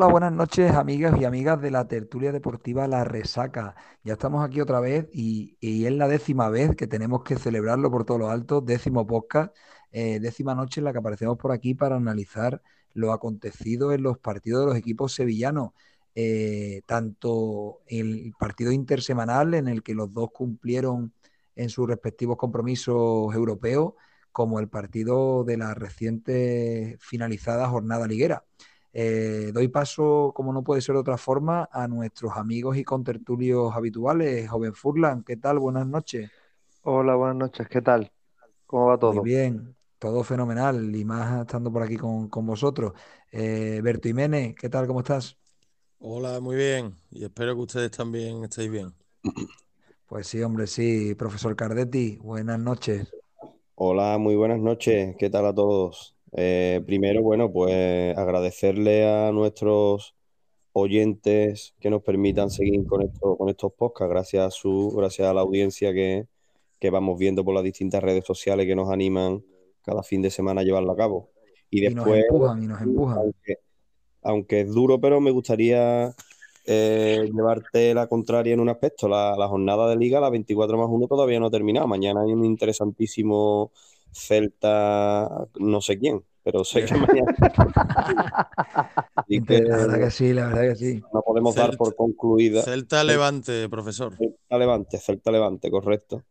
Hola, buenas noches, amigas y amigas de la tertulia deportiva La Resaca. Ya estamos aquí otra vez y, es la décima vez que tenemos que celebrarlo por todos los altos, décimo podcast, eh, décima noche en la que aparecemos por aquí para analizar lo acontecido en los partidos de los equipos sevillanos. Eh, tanto el partido intersemanal en el que los dos cumplieron en sus respectivos compromisos europeos, como el partido de la reciente finalizada jornada liguera. Eh, doy paso, como no puede ser de otra forma, a nuestros amigos y contertulios habituales. Joven Furlan, ¿qué tal? Buenas noches. Hola, buenas noches, ¿qué tal? ¿Cómo va Muy todo? bien, todo fenomenal y más estando por aquí con, con vosotros. Eh, Berto Jiménez, ¿qué tal? ¿Cómo estás? Hola, muy bien. Y espero que ustedes también estéis bien. Pues sí, hombre, sí. Profesor Cardetti, buenas noches. Hola, muy buenas noches. ¿Qué tal a todos? Eh, primero, bueno, pues agradecerle a nuestros oyentes que nos permitan seguir con esto, con estos podcasts, gracias a su, gracias a la audiencia que, que vamos viendo por las distintas redes sociales que nos animan cada fin de semana a llevarlo a cabo. Y Y nos después, empujan, y nos empujan. aunque, aunque es duro, pero me gustaría eh, llevarte la contraria en un aspecto. La, la jornada de liga, la 24 más 1, todavía no ha terminado. Mañana hay un interesantísimo Celta, no sé quién, pero sé que mañana. Que La verdad que sí, la verdad que sí. no podemos dar por concluida. Celta Levante, profesor. Celta Levante, Celta Levante, correcto.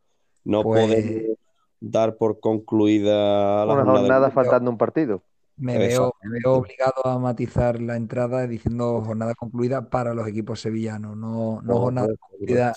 No Pues- podemos dar por concluida la Una jornada faltando un partido. Me veo, Exacto. me veo obligado a matizar la entrada diciendo jornada concluida para los equipos sevillanos, no, no jornada concluida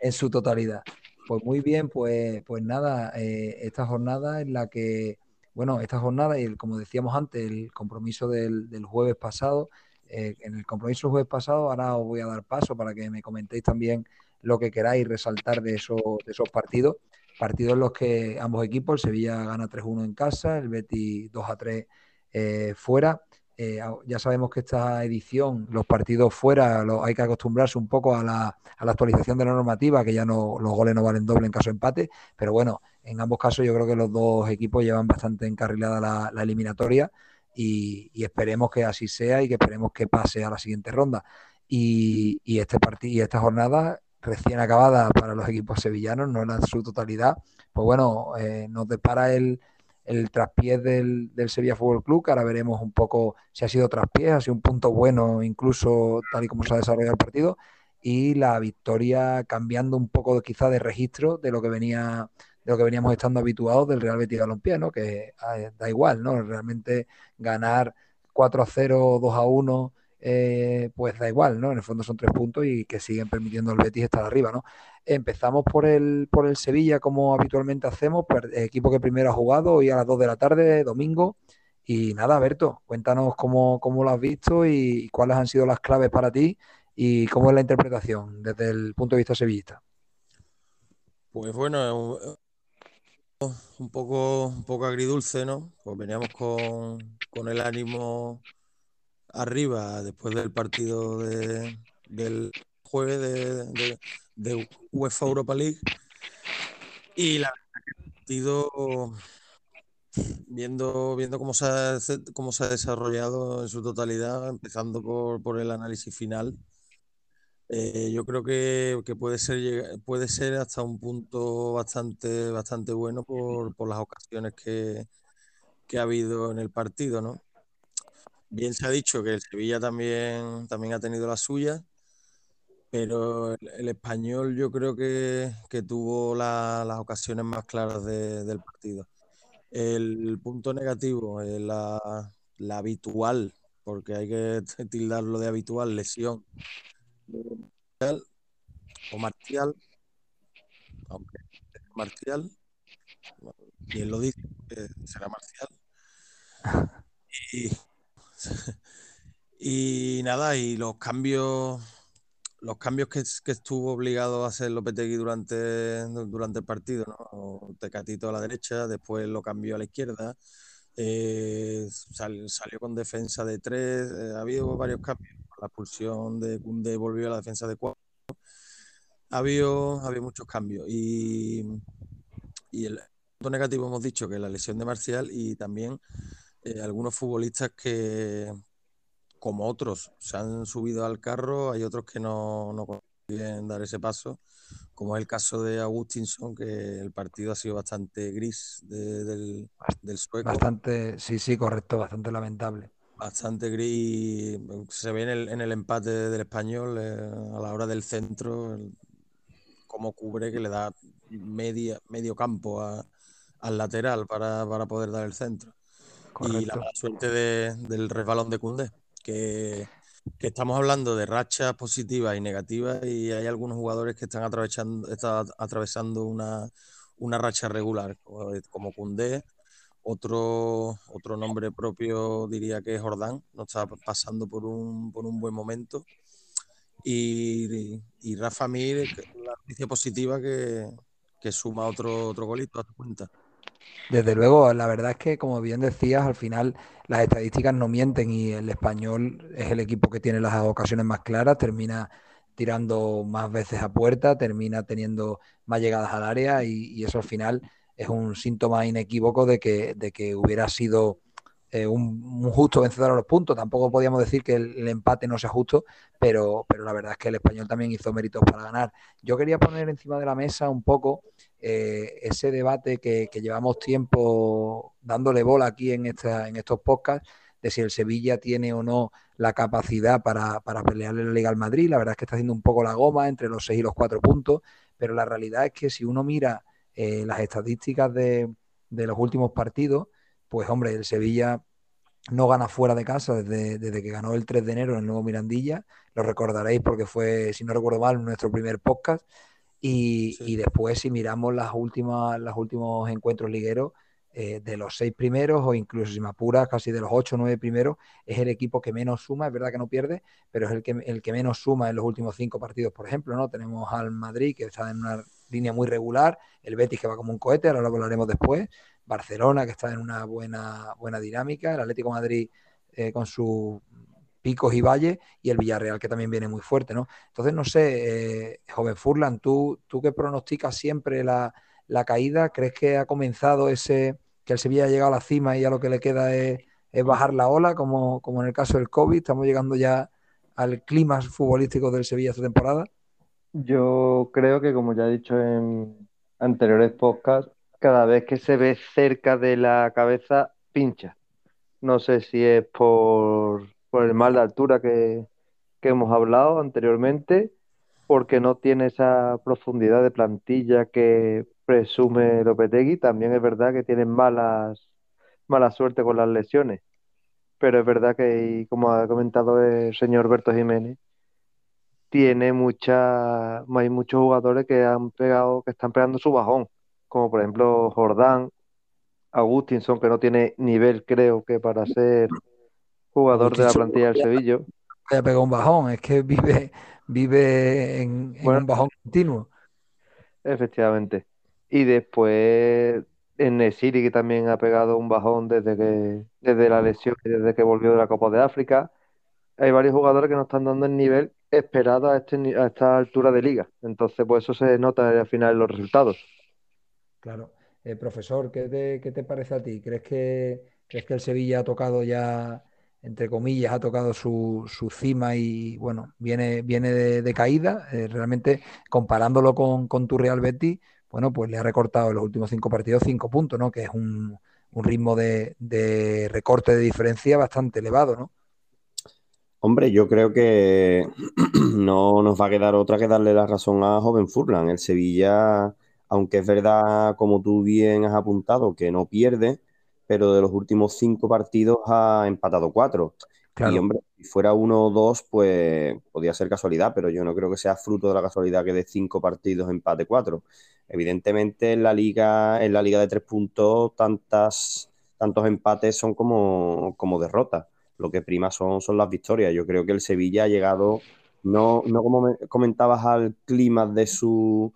en su totalidad. Pues muy bien, pues, pues nada, eh, esta jornada en la que, bueno, esta jornada y el- como decíamos antes, el compromiso del, del jueves pasado, eh, en el compromiso del jueves pasado, ahora os voy a dar paso para que me comentéis también lo que queráis resaltar de esos, de esos partidos. Partidos en los que ambos equipos, el Sevilla gana 3-1 en casa, el Betis 2-3 eh, fuera. Eh, ya sabemos que esta edición, los partidos fuera, hay que acostumbrarse un poco a la, a la actualización de la normativa, que ya no, los goles no valen doble en caso de empate, pero bueno, en ambos casos yo creo que los dos equipos llevan bastante encarrilada la, eliminatoria y, esperemos que así sea y que esperemos que pase a la siguiente ronda. Y, y este partido y esta jornada recién acabada para los equipos sevillanos, no en su totalidad, pues bueno, eh, nos depara el, el traspiés del, del Sevilla Fútbol Club, que ahora veremos un poco si ha sido traspiés, ha sido un punto bueno, incluso tal y como se ha desarrollado el partido, y la victoria cambiando un poco quizá de registro de lo que venía de lo que veníamos estando habituados del Real Betis Balompié. Que eh, da igual, ¿no? Realmente ganar 4 a 0, 2 a 1, eh, pues da igual, ¿no? En el fondo son tres puntos y que siguen permitiendo al Betis estar arriba, ¿no? Empezamos por el, por el Sevilla, como habitualmente hacemos, equipo que primero ha jugado, hoy a las 2 de la tarde, domingo. Y nada, Berto, cuéntanos cómo, cómo lo has visto y cuáles han sido las claves para ti y cómo es la interpretación desde el punto de vista sevillista. Pues bueno, un poco, un poco agridulce, ¿no? Pues veníamos con, con el ánimo arriba después del partido de- del jueves de, UEFA Europa League. Y la partido, viendo, viendo cómo se ha, cómo se ha desarrollado en su totalidad, empezando por, por el análisis final, eh, yo creo que, que puede ser, puede ser hasta un punto bastante, bastante bueno por, por las ocasiones que, que ha habido en el partido, ¿no? Bien se ha dicho que el Sevilla también, también ha tenido la suya, pero el, el español yo creo que, que tuvo la- las ocasiones más claras de- del partido. El punto negativo es la, la habitual, porque hay que tildarlo de habitual, lesión o Marcial, aunque Marcial, quien lo dice, será Marcial. Y, y nada, y los cambios, los cambios que, estuvo obligado a hacer Lopetegui durante, durante el partido, ¿no? Tecatito a la derecha, después lo cambió a la izquierda, eh, sal- salió con defensa de tres, eh, ha habido varios cambios. La expulsión de Koundé volvió a la defensa de cuatro. Ha habido, ha muchos cambios. Y, y el punto negativo hemos dicho que la lesión de Marcial y también eh, algunos futbolistas que como otros se han subido al carro, hay otros que no, no consiguen dar ese paso, como es el caso de Agustinson, que el partido ha sido bastante gris del, del sueco. Bastante, sí, sí, correcto, bastante lamentable bastante gris. Se ve en el, en el empate del español eh, a la hora del centro, cómo cubre que le da media, medio campo al lateral para, poder dar el centro. Y la suerte del resbalón de Cundé, que, estamos hablando de rachas positivas y negativas y hay algunos jugadores que están atravesando, están atravesando una, una racha regular, como Cundé otro, otro nombre propio diría que es Jordán, no está pasando por un, por un buen momento. Y, y Rafa Mir, la noticia positiva que, que suma otro, otro golito a tu cuenta. Desde luego, la verdad es que, como bien decías, al final las estadísticas no mienten y el español es el equipo que tiene las ocasiones más claras, termina tirando más veces a puerta, termina teniendo más llegadas al área y, y eso al final es un síntoma inequívoco de que, de que hubiera sido eh, un, justo vencedor a los puntos. Tampoco podíamos decir que el, empate no sea justo, pero, pero la verdad es que el español también hizo méritos para ganar. Yo quería poner encima de la mesa un poco eh, ese debate que, llevamos tiempo dándole bola aquí en, esta, en estos podcasts de si el Sevilla tiene o no la capacidad para, para pelearle la Liga al Madrid. La verdad es que está haciendo un poco la goma entre los seis y los cuatro puntos, pero la realidad es que si uno mira eh, las estadísticas de, los últimos partidos, pues hombre, el Sevilla no gana fuera de casa desde, que ganó el 3 de enero en el nuevo Mirandilla. Lo recordaréis porque fue, si no recuerdo mal, nuestro primer podcast. Y, después, si miramos las últimas, los últimos encuentros ligueros, eh, de los seis primeros, o incluso si me apuras, casi de los ocho o nueve primeros, es el equipo que menos suma, es verdad que no pierde, pero es el que, el que menos suma en los últimos cinco partidos, por ejemplo, ¿no? Tenemos al Madrid, que está en una línea muy regular, el Betis que va como un cohete, ahora lo hablaremos después, Barcelona que está en una buena, buena dinámica, el Atlético Madrid eh, con sus picos y valles. Y el Villarreal que también viene muy fuerte, ¿no? Entonces, no sé, eh, joven Furlan, ¿tú, tú que pronosticas siempre la, caída, ¿crees que ha comenzado ese, que el Sevilla ha llegado a la cima y ya lo que le queda es, bajar la ola, como, como en el caso del COVID, estamos llegando ya al clima futbolístico del Sevilla esta temporada? Yo creo que, como ya he dicho en anteriores podcasts, cada vez que se ve cerca de la cabeza, pincha. No sé si es por, el mal de altura que, hemos hablado anteriormente, porque no tiene esa profundidad de plantilla que presume Lopetegui. También es verdad que tiene malas, mala suerte con las lesiones. Pero es verdad que, como ha comentado el señor Berto Jiménez, tiene mucha, hay muchos jugadores que han pegado, que están pegando su bajón, como por ejemplo Jordán, Agustinson, que no tiene nivel, creo que para ser jugador de la plantilla del Sevilla. Ha pegado un bajón, es que vive, vive en, un bajón continuo. Efectivamente. Y después en Nesiri, que también ha pegado un bajón desde que, desde la lesión, desde que volvió de la Copa de África. Hay varios jugadores que no están dando el nivel esperado a, este, a esta altura de liga. Entonces, pues eso se nota al final en los resultados. Claro. Eh, profesor, ¿qué te, ¿qué te, parece a ti? ¿Crees que, ¿Crees que el Sevilla ha tocado ya, entre comillas, ha tocado su, su cima y, bueno, viene, viene de, caída? Eh, realmente, comparándolo con, con, tu Real Betis, bueno, pues le ha recortado en los últimos cinco partidos cinco puntos, ¿no? Que es un, un ritmo de, de recorte de diferencia bastante elevado, ¿no? Hombre, yo creo que no nos va a quedar otra que darle la razón a Joven Furlan. El Sevilla, aunque es verdad, como tú bien has apuntado, que no pierde, pero de los últimos cinco partidos ha empatado cuatro. Y hombre, si fuera uno o dos, pues podría ser casualidad, pero yo no creo que sea fruto de la casualidad que de cinco partidos empate cuatro. Evidentemente en la liga, en la liga de tres puntos, tantas, tantos empates son como, como derrotas lo que prima son, son las victorias. Yo creo que el Sevilla ha llegado, no, no como comentabas, al clima de su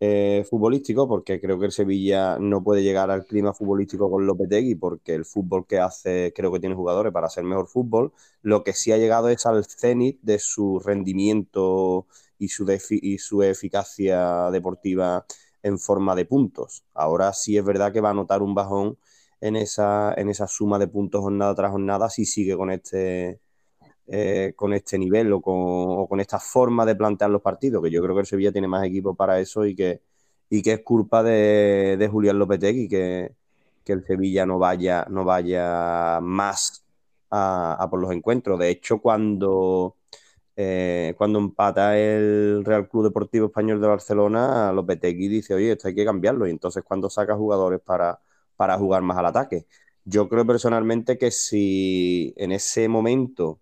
eh, futbolístico, porque creo que el Sevilla no puede llegar al clima futbolístico con Lopetegui, porque el fútbol que hace creo que tiene jugadores para hacer mejor fútbol. Lo que sí ha llegado es al cenit de su rendimiento y su, y su eficacia deportiva en forma de puntos. Ahora sí es verdad que va a notar un bajón en esa, en esa suma de puntos jornada tras jornada si sigue con este eh, con este nivel o con, esta forma de plantear los partidos, que yo creo que el Sevilla tiene más equipo para eso y que, y que es culpa de, de Julián Lopetegui que, que el Sevilla no vaya, no vaya más a, por los encuentros. De hecho, cuando, eh, cuando empata el Real Club Deportivo Español de Barcelona, Lopetegui dice, oye, esto hay que cambiarlo. Y entonces cuando saca jugadores para, para jugar más al ataque. Yo creo personalmente que si en ese momento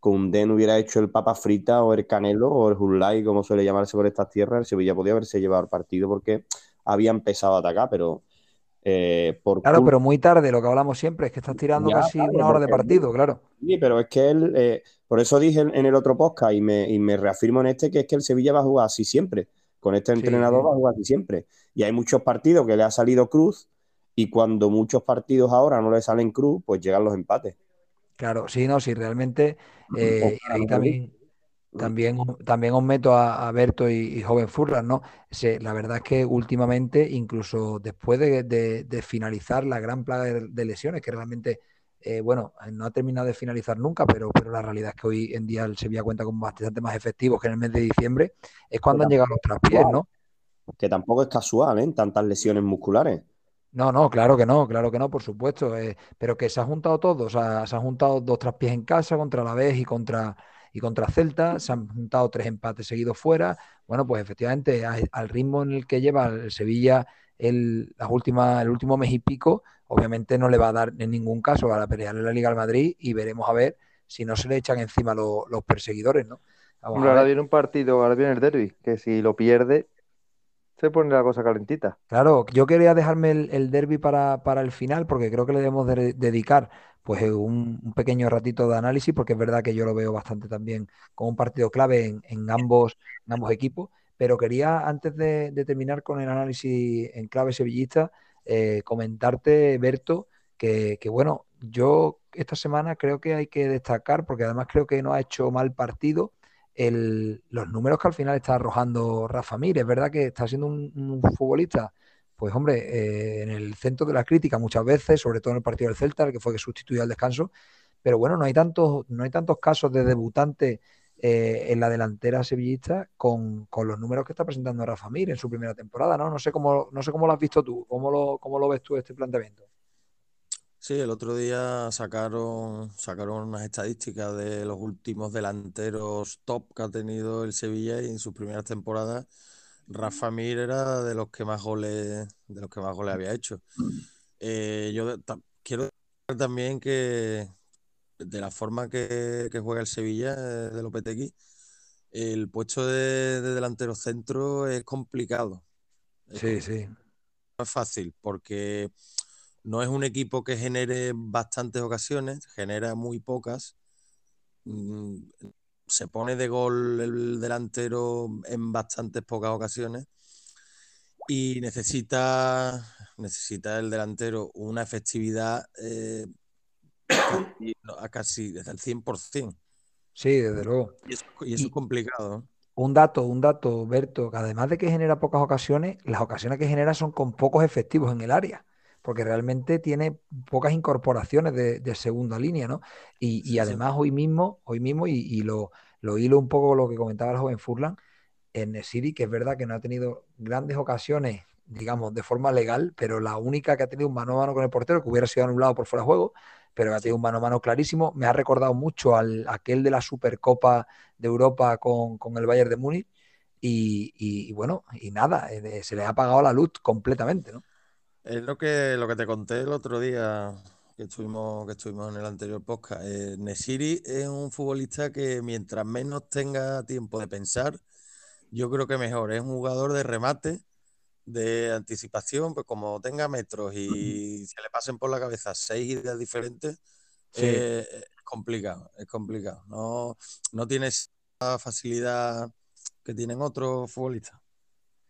Koundé no hubiera hecho el papa frita o el canelo o el Hulay, como suele llamarse por estas tierras, el Sevilla podía haberse llevado el partido porque había empezado a atacar, pero eh, por claro, pero muy tarde, lo que hablamos siempre es que estás tirando casi una hora de partido, claro. Sí, pero es que él, eh, por eso dije en, el otro podcast y me, y me, reafirmo en este, que es que el Sevilla va a jugar así siempre. Con este entrenador va a jugar así siempre. Y hay muchos partidos que le ha salido cruz y cuando muchos partidos ahora no le salen cruz, pues llegan los empates. Claro, sí, no, sí, realmente eh, ahí también, también, también os meto a, Berto y, Joven Furlan, ¿no? la verdad es que últimamente, incluso después de, finalizar la gran plaga de, lesiones, que realmente, eh, bueno, no ha terminado de finalizar nunca, pero, pero la realidad es que hoy en día el Sevilla cuenta con bastante más efectivos que en el mes de diciembre, es cuando han llegado los traspiés, ¿no? Que tampoco es casual, ¿eh? Tantas lesiones musculares. No, no, claro que no, claro que no, por supuesto. Eh, pero que se ha juntado todo, o sea, se han juntado dos traspiés en casa contra la vez y contra, y contra Celta, se han juntado tres empates seguidos fuera. Bueno, pues efectivamente, al ritmo en el que lleva el Sevilla el, las últimas, el último mes y pico, obviamente no le va a dar en ningún caso a la pelear en la Liga al Madrid y veremos a ver si no se le echan encima los perseguidores, ¿no? ahora viene un partido, ahora viene el derby, que si lo pierde, se pone la cosa calentita. Claro, yo quería dejarme el, derby para, el final porque creo que le debemos dedicar pues un, pequeño ratito de análisis porque es verdad que yo lo veo bastante también como un partido clave en, ambos, ambos equipos. Pero quería, antes de, terminar con el análisis en clave sevillista, eh, comentarte, Berto, que, que bueno, yo esta semana creo que hay que destacar, porque además creo que no ha hecho mal partido, los números que al final está arrojando Rafa Mir. Es verdad que está siendo un, futbolista, pues hombre, eh, en el centro de la crítica muchas veces, sobre todo en el partido del Celta, el que fue que sustituyó al descanso. Pero bueno, no hay tantos, no hay tantos casos de debutante eh, en la delantera sevillista con, los números que está presentando Rafa Mir en su primera temporada, ¿no? No sé cómo, no sé cómo lo has visto tú, cómo lo, cómo lo ves tú este planteamiento. Sí, el otro día sacaron, sacaron unas estadísticas de los últimos delanteros top que ha tenido el Sevilla y en sus primeras temporadas Rafa Mir era de los que más goles, de los que más goles había hecho. Eh, yo quiero decir también que de la forma que, juega el Sevilla eh, de Lopetegui, el puesto de, de delantero centro es complicado. Sí, sí. No es fácil porque no es un equipo que genere bastantes ocasiones, genera muy pocas. Mm, se pone de gol el delantero en bastantes pocas ocasiones y necesita, necesita el delantero una efectividad eh, a casi desde el 100%. Sí, desde luego. Y eso, es complicado. Un dato, un dato, Berto, que además de que genera pocas ocasiones, las ocasiones que genera son con pocos efectivos en el área porque realmente tiene pocas incorporaciones de, segunda línea, ¿no? Y, además hoy mismo, hoy mismo, y, lo, lo, hilo un poco lo que comentaba el joven Furlan, en City, que es verdad que no ha tenido grandes ocasiones, digamos, de forma legal, pero la única que ha tenido un mano a mano con el portero, que hubiera sido anulado por fuera de juego, pero ha tenido un mano a mano clarísimo. Me ha recordado mucho al aquel de la Supercopa de Europa con, el Bayern de Múnich. Y, bueno, y nada, eh, se le ha apagado la luz completamente, ¿no? Es lo que, lo que te conté el otro día que estuvimos, que estuvimos en el anterior podcast. Eh, Nesiri es un futbolista que mientras menos tenga tiempo de pensar, yo creo que mejor. Es un jugador de remate, de anticipación, pues como tenga metros y se le pasen por la cabeza seis ideas diferentes, eh, es complicado, es complicado. No, no tiene esa facilidad que tienen otros futbolistas.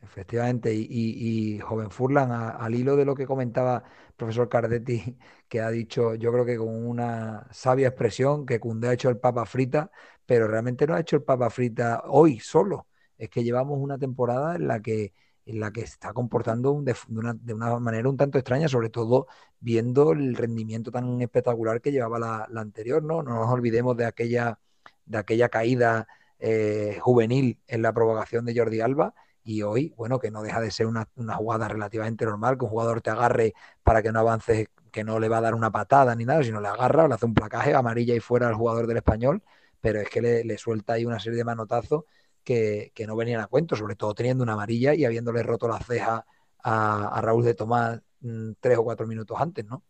Efectivamente, y, joven Furlan, al hilo de lo que comentaba el profesor Cardetti, que ha dicho, yo creo que con una sabia expresión, que Cundé ha hecho el papa frita, pero realmente no ha hecho el papa frita hoy solo, es que llevamos una temporada en la que en la que está comportando de, una, manera un tanto extraña, sobre todo viendo el rendimiento tan espectacular que llevaba la, anterior, ¿no? No nos olvidemos de aquella de aquella caída eh, juvenil en la provocación de Jordi Alba. Y hoy, bueno, que no deja de ser una, jugada relativamente normal, que un jugador te agarre para que no avances, que no le va a dar una patada ni nada, sino le agarra, le hace un placaje amarilla y fuera al jugador del español, pero es que le, suelta ahí una serie de manotazos que, que, no venían a cuento, sobre todo teniendo una amarilla y habiéndole roto la ceja a, Raúl de Tomás mmm, tres o cuatro minutos antes, ¿no?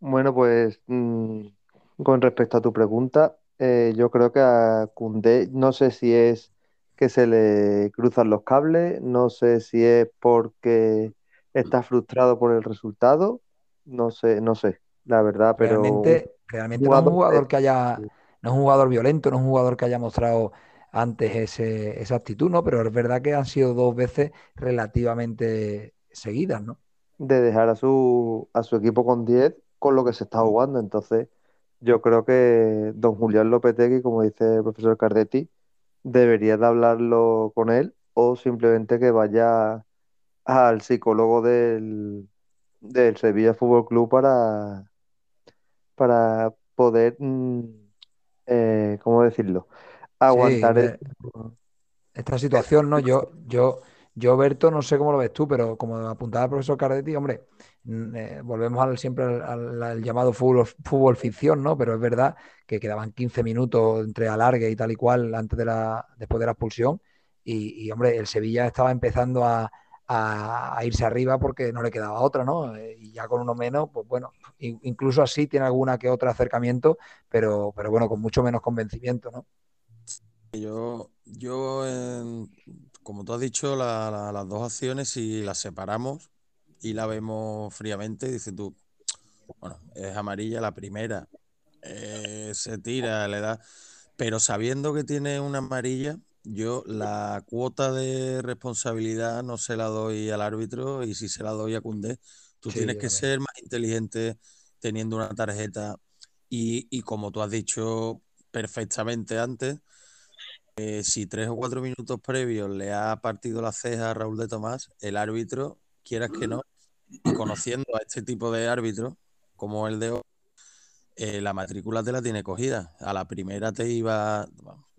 Bueno, pues mmm, con respecto a tu pregunta, eh, yo creo que a Cundé no sé si es que se le cruzan los cables, no sé si es porque está frustrado por el resultado, no sé, no sé, la verdad, pero realmente, realmente no es un jugador que haya, no es un jugador violento, no es un jugador que haya mostrado antes ese, esa actitud, ¿no? Pero es verdad que han sido dos veces relativamente seguidas, ¿no? De dejar a su, a su equipo con 10 con lo que se está jugando. Entonces, yo creo que don Julián Lopetegui, como dice el profesor Cardetti, debería de hablarlo con él o simplemente que vaya al psicólogo del, del Sevilla Fútbol Club para, para poder, eh, ¿cómo decirlo? Aguantar sí, el... esta situación, ¿no? Yo, yo, yo, Berto, no sé cómo lo ves tú, pero como apuntaba el profesor Cardetti, hombre, eh, volvemos al, siempre al, llamado fútbol, fútbol ficción, ¿no? Pero es verdad que quedaban 15 minutos entre alargue y tal y cual antes de la, después de la expulsión. Y, hombre, el Sevilla estaba empezando a, irse arriba porque no le quedaba otra, ¿no? Eh, y ya con uno menos, pues bueno, incluso así tiene alguna que otra acercamiento, pero, pero bueno, con mucho menos convencimiento, ¿no? Yo, yo como tú has dicho, la, la, las dos acciones, si las separamos, y la vemos fríamente, dices tú, bueno, es amarilla la primera, eh, se tira, le da, pero sabiendo que tiene una amarilla, yo la cuota de responsabilidad no se la doy al árbitro y si se la doy a Cundé, tú sí, tienes que ser más inteligente teniendo una tarjeta. Y, y como tú has dicho perfectamente antes, eh, si tres o cuatro minutos previos le ha partido la ceja a Raúl de Tomás, el árbitro quieras que no, y conociendo a este tipo de árbitros, como el de hoy, eh, la matrícula te la tiene cogida. A la primera te iba.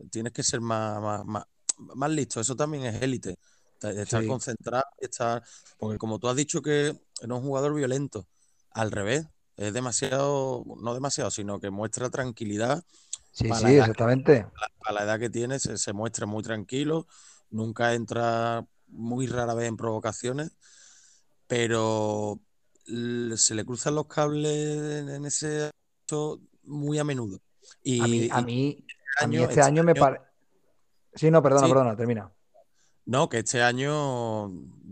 Tienes que ser más, más, más, más listo. Eso también es élite. Estar sí. concentrado, estar. Porque como tú has dicho que no es un jugador violento, al revés, es demasiado, no demasiado, sino que muestra tranquilidad. Sí, sí, exactamente. Que, a la edad que tiene, se, se muestra muy tranquilo, nunca entra muy rara vez en provocaciones pero se le cruzan los cables en ese muy a menudo. Y, a mí, a mí, este, a mí este, este año, año, me parece... Sí, no, perdona, sí. perdona, termina. No, que este año,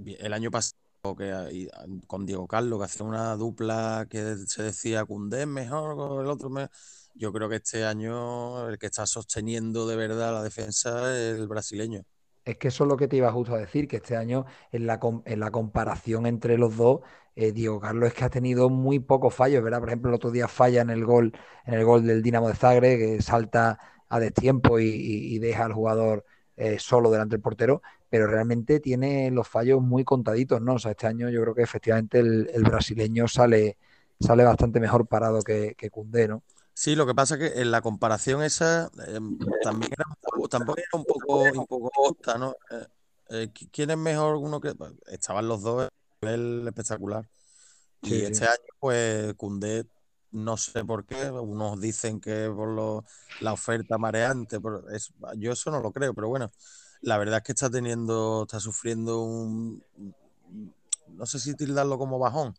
el año pasado, que con Diego Carlos, que hacía una dupla que se decía Cundé mejor, el otro mejor. Yo creo que este año el que está sosteniendo de verdad la defensa es el brasileño. Es que eso es lo que te iba justo a decir, que este año en la, en la comparación entre los dos, eh, Diego Carlos es que ha tenido muy pocos fallos, ¿verdad? Por ejemplo, el otro día falla en el gol, en el gol del Dinamo de Zagreb, que salta a destiempo y, y, deja al jugador eh, solo delante del portero, pero realmente tiene los fallos muy contaditos, ¿no? O sea, este año yo creo que efectivamente el, el brasileño sale, sale bastante mejor parado que, que Cundé, ¿no? Sí, lo que pasa es que en la comparación esa eh, también era, tampoco era un poco, un poco justa, ¿no? Eh, eh, ¿Quién es mejor uno que...? Estaban los dos a nivel espectacular. Y sí, este año, pues, Cundé, no sé por qué, unos dicen que por lo, la oferta mareante, pero es, yo eso no lo creo, pero bueno, la verdad es que está teniendo, está sufriendo un... No sé si tildarlo como bajón,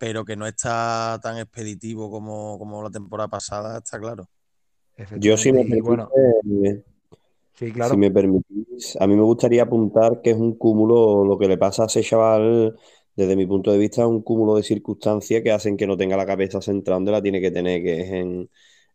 pero que no está tan expeditivo como, como la temporada pasada, está claro. Yo si me, permite, bueno, sí, claro. si me permitís, a mí me gustaría apuntar que es un cúmulo, lo que le pasa a ese chaval, desde mi punto de vista, es un cúmulo de circunstancias que hacen que no tenga la cabeza centrada donde la tiene que tener, que es en,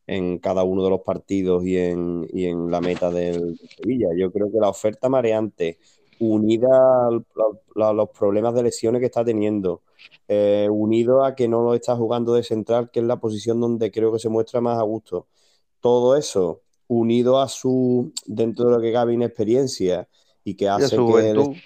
en cada uno de los partidos y en, y en la meta del Sevilla. Yo creo que la oferta mareante, unida a los problemas de lesiones que está teniendo, eh, unido a que no lo está jugando de central, que es la posición donde creo que se muestra más a gusto. Todo eso, unido a su, dentro de lo que cabe, inexperiencia y que hace su que juventud. Le,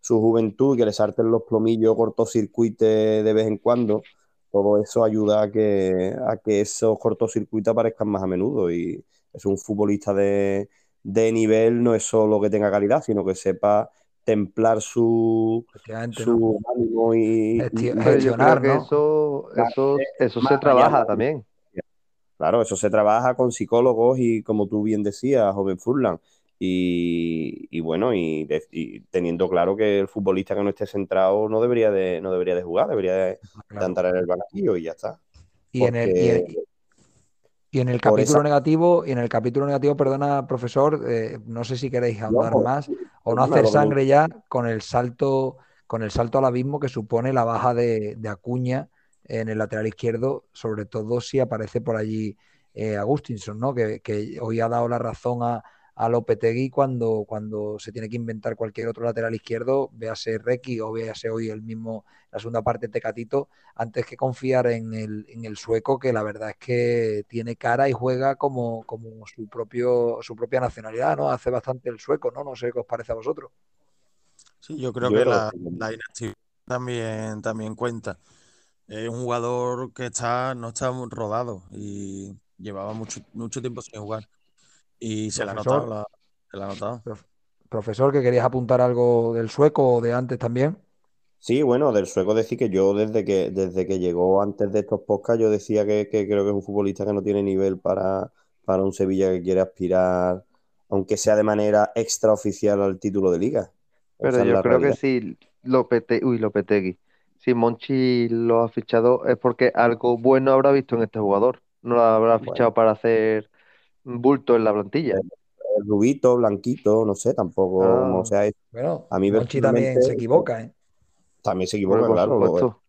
su juventud que le salten los plomillos cortocircuites de vez en cuando, todo eso ayuda a que, a que esos cortocircuitos aparezcan más a menudo y, Es un futbolista de, nivel, no es solo que tenga calidad, sino que sepa templar su, su ánimo y, gestionar, eso, eso, eso se trabaja también. Claro, eso se trabaja con psicólogos y como tú bien decías, joven Furlan. Y, bueno, y, teniendo claro que el futbolista que no esté centrado no debería de, no debería de jugar, debería de, andar en el banquillo y ya está. Y en el, y en el capítulo negativo, y en el capítulo negativo, perdona, profesor, eh, no sé si queréis hablar más o no hacer sangre ya con el salto, con el salto al abismo que supone la baja de, Acuña en el lateral izquierdo, sobre todo si aparece por allí eh, Agustinson, ¿no? que hoy ha dado la razón a, a Lopetegui cuando, cuando se tiene que inventar cualquier otro lateral izquierdo, véase Requi o véase hoy el mismo, la segunda parte Tecatito, antes que confiar en el, en el sueco, que la verdad es que tiene cara y juega como, como su, propio, su propia nacionalidad, ¿no? Hace bastante el sueco, ¿no? No sé qué os parece a vosotros. Sí, yo creo que la, la inactividad también, también cuenta. Es un jugador que está, no está rodado y llevaba mucho, mucho tiempo sin jugar. Y se la ha notado. La, Profesor, que querías apuntar algo del sueco o de antes también. Sí, bueno, del sueco decir que yo desde que, desde que llegó antes de estos podcasts, yo decía que, creo que es un futbolista que no tiene nivel para, para un Sevilla que quiere aspirar, aunque sea de manera extraoficial al título de liga. Pero yo creo que sí, Lopete, uy, Lopetegui. Si Monchi lo ha fichado es porque algo bueno habrá visto en este jugador. No lo habrá fichado para hacer bulto en la plantilla. El rubito, blanquito, no sé, tampoco, ah. sea, bueno, a mí Monchi también se equivoca, ¿eh? También se equivoca, claro,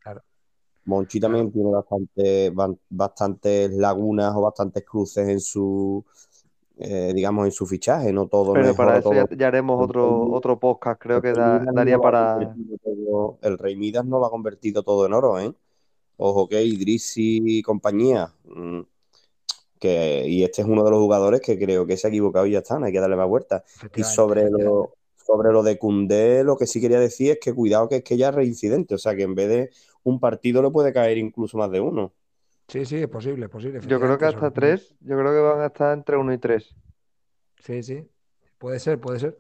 Monchi también tiene bastante, bastantes lagunas o bastantes cruces en su, eh, digamos, en su fichaje, no todo. Pero para eso ya, haremos otro, otro podcast, creo que daría para... el Rey Midas no lo ha convertido todo en oro, ¿eh? Ojo que Idris y compañía, mm, y este es uno de los jugadores que creo que se ha equivocado y ya está, no hay que darle más vueltas. Y sobre lo, sobre lo de Cundé, lo que sí quería decir es que cuidado que es que ya es reincidente, o sea que en vez de un partido le puede caer incluso más de uno. Sí, sí, es posible, es posible. Yo creo que hasta tres, yo creo que van a estar entre uno y tres. Sí, sí, puede ser, puede ser.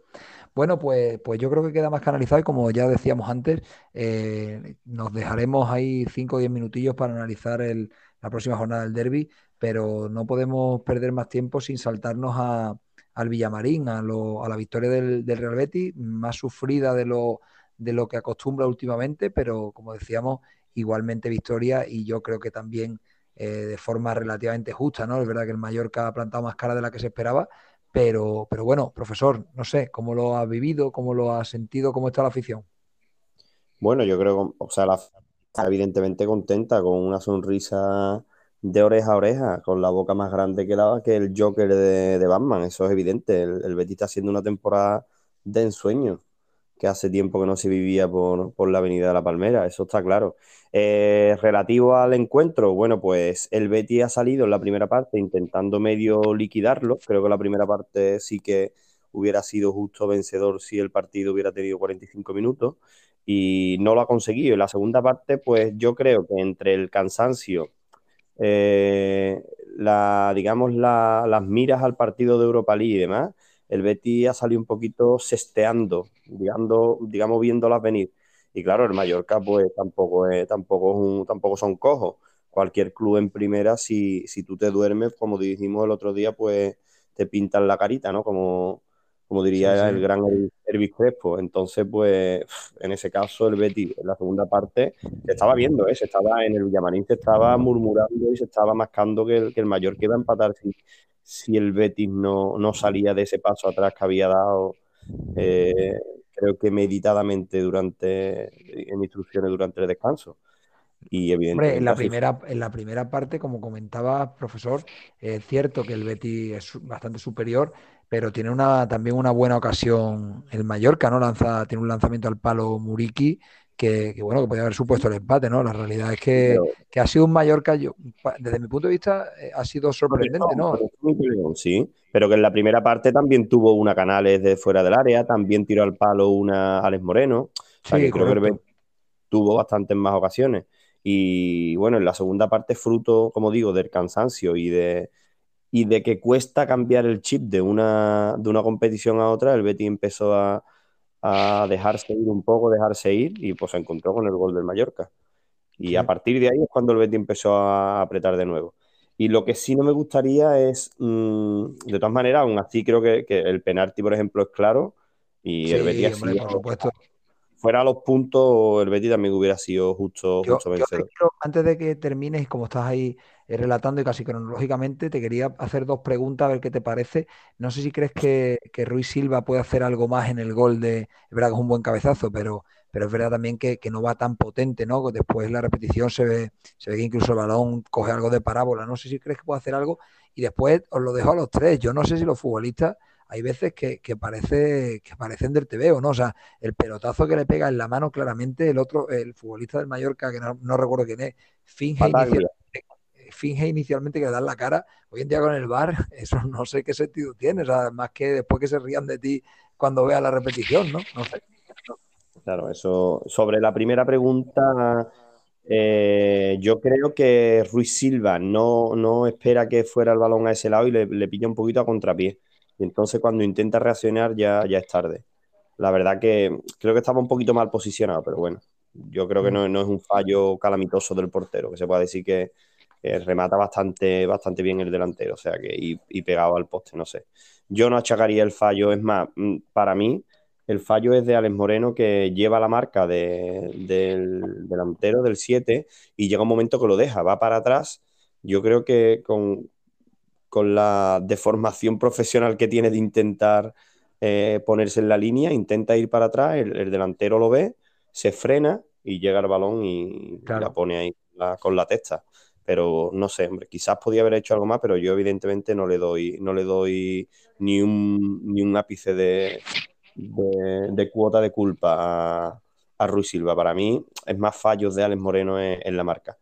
Bueno, pues, pues yo creo que queda más canalizado y como ya decíamos antes, eh, nos dejaremos ahí cinco o diez minutillos para analizar el, la próxima jornada del derby pero no podemos perder más tiempo sin saltarnos al Villamarín, a, la victoria del, Real Betis, más sufrida de lo, de lo que acostumbra últimamente, pero como decíamos, igualmente victoria y yo creo que también eh, de forma relativamente justa, ¿no? Es verdad que el Mallorca ha plantado más cara de la que se esperaba, pero, pero bueno, profesor, no sé, ¿cómo lo ha vivido? ¿Cómo lo ha sentido? ¿Cómo está la afición? Bueno, yo creo, o sea, la está evidentemente contenta, con una sonrisa de oreja a oreja, con la boca más grande que, la, que el Joker de, Batman, eso es evidente. El, el, Betis está haciendo una temporada de ensueño, que hace tiempo que no se vivía por, la Avenida de la Palmera, eso está claro. Eh, relativo al encuentro, bueno, pues el Betis ha salido en la primera parte intentando medio liquidarlo. Creo que la primera parte sí que hubiera sido justo vencedor si el partido hubiera tenido 45 minutos y no lo ha conseguido. En la segunda parte, pues yo creo que entre el cansancio eh, la, digamos, las miras al partido de Europa League y demás, el Betis ha salido un poquito sesteando, digamos, digamos viéndolas venir. Y claro, el Mallorca pues tampoco, tampoco, tampoco son cojos. Cualquier club en primera, si, si tú te duermes, como dijimos el otro día, pues te pintan la carita, ¿no? Como, como diría el gran Elvis Crespo. Entonces, pues, en ese caso, el Betis, en la segunda parte, se estaba viendo, ¿eh? se estaba en el Villamarín, se estaba murmurando y se estaba mascando que el, que el mayor que iba a empatar si, si el Betis no, no, salía de ese paso atrás que había dado, eh, creo que meditadamente durante, en instrucciones durante el descanso. Y evidentemente. en la, primera, en la primera parte, como comentaba profesor, es cierto que el Betis es bastante superior, pero tiene una, también una buena ocasión el Mallorca, ¿no? Lanza, tiene un lanzamiento al palo Muriki que, bueno, que podría haber supuesto el empate, ¿no? La realidad es que, ha sido un Mallorca, yo, desde mi punto de vista, eh, ha sido sorprendente, ¿no? Sí, pero que en la primera parte también tuvo una Canales de fuera del área, también tiró al palo una Alex Moreno. sí, creo que tuvo bastantes más ocasiones. Y bueno, en la segunda parte, fruto, como digo, del cansancio y de y de que cuesta cambiar el chip de una, de una competición a otra, el Betis empezó a, a dejarse ir un poco, dejarse ir y pues se encontró con el gol del Mallorca. Y a partir de ahí es cuando el Betis empezó a apretar de nuevo. Y lo que sí no me gustaría es, mm, de todas maneras, aún así creo que, el penalti, por ejemplo, es claro. Y el Betis por supuesto. Fuera a los puntos, el Betis también hubiera sido justo, vencedor. antes de que termines, como estás ahí relatando y casi cronológicamente, te quería hacer dos preguntas a ver qué te parece. No sé si crees que, que Ruiz Silva puede hacer algo más en el gol de. Es verdad que es un buen cabezazo, pero pero es verdad también que, no va tan potente, ¿no? Después la repetición se ve, se ve que incluso el balón coge algo de parábola. No sé si crees que puede hacer algo. Y después os lo dejo a los tres. Yo no sé si los futbolistas hay veces que, parece que parecen del TVO, ¿no? O sea, el pelotazo que le pega en la mano claramente el otro, el futbolista del Mallorca, que no, recuerdo quién es, finge finge inicialmente que le dan la cara. Hoy en día con el bar, eso no sé qué sentido tiene, o sea, más que después que se rían de ti cuando vea la repetición, ¿no? No sé. Claro, eso. Sobre la primera pregunta, eh, yo creo que Ruiz Silva no, no, espera que fuera el balón a ese lado y le, pilla un poquito a contrapié. Y entonces cuando intenta reaccionar ya, ya es tarde. La verdad que creo que estaba un poquito mal posicionado, pero bueno, yo creo que no, es un fallo calamitoso del portero, que se puede decir que, remata bastante, bastante bien el delantero, o sea que y, y pegado al poste, no sé. Yo no achacaría el fallo, es más, mm, para mí el fallo es de Alex Moreno que lleva la marca del delantero del 7 y llega un momento que lo deja, va para atrás. Yo creo que con, con la deformación profesional que tiene de intentar eh, ponerse en la línea, intenta ir para atrás, el, delantero lo ve, se frena y llega el balón y, la pone ahí con la testa. Pero no sé, hombre, quizás podía haber hecho algo más, pero yo evidentemente no le doy, no le doy ni un, ni un ápice de, de, cuota de culpa a, a, Ruiz Silva. Para mí es más fallos de Alex Moreno en, la marca.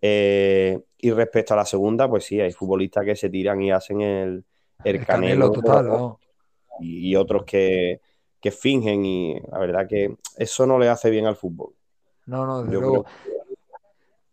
Eh, y respecto a la segunda, pues sí, hay futbolistas que se tiran y hacen el, el, canelo, total, y, otros que, fingen y la verdad que eso no le hace bien al fútbol. No, no, desde luego.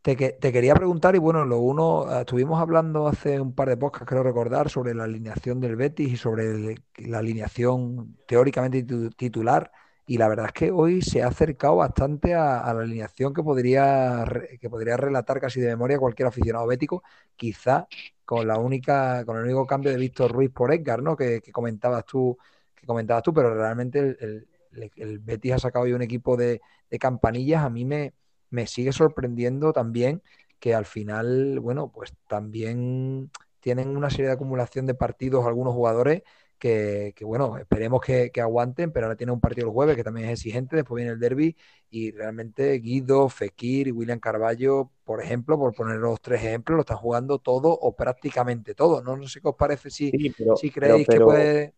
Te, quería preguntar, y bueno, lo uno, ah, estuvimos hablando hace un par de podcasts, creo recordar, sobre la alineación del Betis y sobre la alineación teóricamente titular. Y la verdad es que hoy se ha acercado bastante a, la alineación que podría, que podría relatar casi de memoria cualquier aficionado bético, quizá con la única, con el único cambio de Víctor Ruiz por Edgar, ¿no? Que, comentabas tú, que comentabas tú, pero realmente el, el, Betis ha sacado hoy un equipo de, de campanillas. A mí me, me sigue sorprendiendo también que al final, bueno, pues también tienen una serie de acumulación de partidos algunos jugadores que, bueno, esperemos que, aguanten, pero ahora tiene un partido el jueves que también es exigente, después viene el derby y realmente Guido, Fekir y William Carballo, por ejemplo, por poner los tres ejemplos, lo están jugando todo o prácticamente todo. No, no sé qué os parece si, si creéis que puede...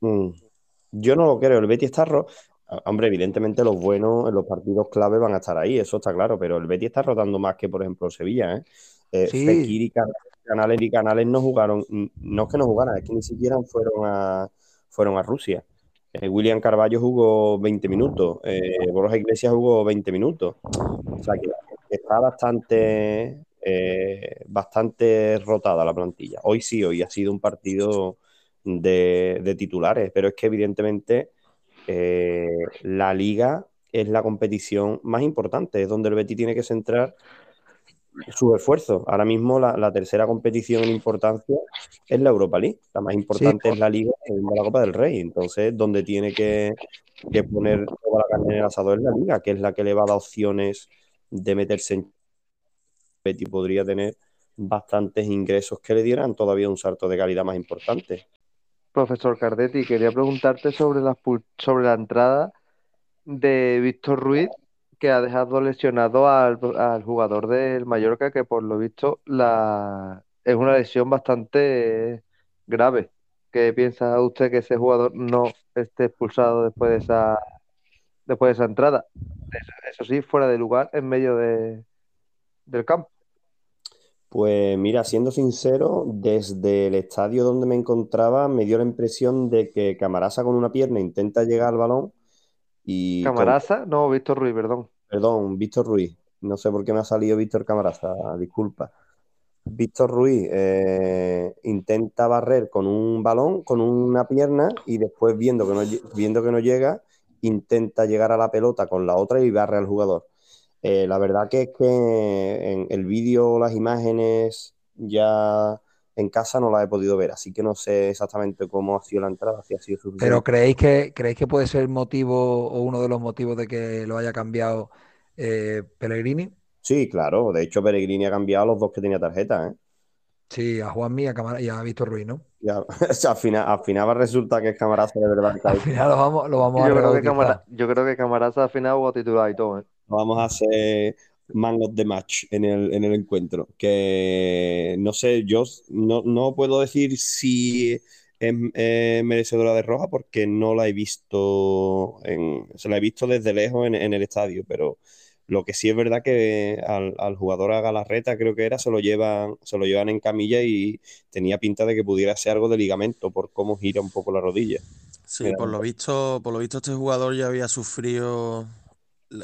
Mm, yo no lo creo, el Betty está Hombre, evidentemente los buenos en los partidos clave van a estar ahí, eso está claro, pero el Betis está rotando más que, por ejemplo, Sevilla. ¿eh? eh Fekir y Canales y Canales no jugaron, no es que no jugaran, es que ni siquiera fueron a, fueron a Rusia. Eh, William Carballo jugó 20 minutos, eh, Borja Iglesias jugó 20 minutos. O sea que está bastante, eh, bastante rotada la plantilla. Hoy sí, hoy ha sido un partido de, de titulares, pero es que evidentemente eh, la liga es la competición más importante, es donde el Betis tiene que centrar su esfuerzo. Ahora mismo la, tercera competición en importancia es la Europa League, la más importante es la Liga de la Copa del Rey, entonces donde tiene que, poner toda la carne en el asador es la Liga, que es la que le va a dar opciones de meterse en Betis podría tener bastantes ingresos que le dieran todavía un salto de calidad más importante. Profesor Cardetti, quería preguntarte sobre la, entrada de Víctor Ruiz, que ha dejado lesionado al, jugador del Mallorca, que por lo visto es una lesión bastante grave. ¿Qué piensa usted que ese jugador no esté expulsado después de esa, después de esa entrada? Eso, sí, fuera de lugar, en medio de, del campo. Pues mira, siendo sincero, desde el estadio donde me encontraba me dio la impresión de que Camarasa con una pierna intenta llegar al balón y... ¿Camarasa? No, Víctor Ruiz, perdón. Perdón, Víctor Ruiz. No sé por qué me ha salido Víctor Camarasa, disculpa. Víctor Ruiz eh, intenta barrer con un balón, con una pierna, y después, viendo que, no, viendo que no llega, intenta llegar a la pelota con la otra y barre al jugador. Eh, la verdad que es que en el vídeo, las imágenes, ya en casa no las he podido ver, así que no sé exactamente cómo ha sido la entrada, si ha sido suficiente. Pero ¿creéis que, ¿creéis que puede ser el motivo o uno de los motivos de que lo haya cambiado eh, Pellegrini? Sí, claro. De hecho, Pellegrini ha cambiado a los dos que tenía tarjeta, ¿eh? Sí, a Juanmi y a, y a Víctor Ruiz, ¿no? Ya, al, final, al final resulta que es Camaraza de verdad. al final lo vamos, lo vamos yo a creo que Camara, Yo creo que Camaraza al final va a titular y todo, ¿eh? Vamos a hacer man of the match en el, en el encuentro. Que no sé, yo no, no puedo decir si es merecedora de roja porque no la he visto, en, se la he visto desde lejos en, en el estadio, pero lo que sí es verdad que al, al, jugador a Galarreta, creo que era, se lo, llevan, se lo llevan en camilla y tenía pinta de que pudiera ser algo de ligamento por cómo gira un poco la rodilla. Sí, por lo visto, por lo visto este jugador ya había sufrido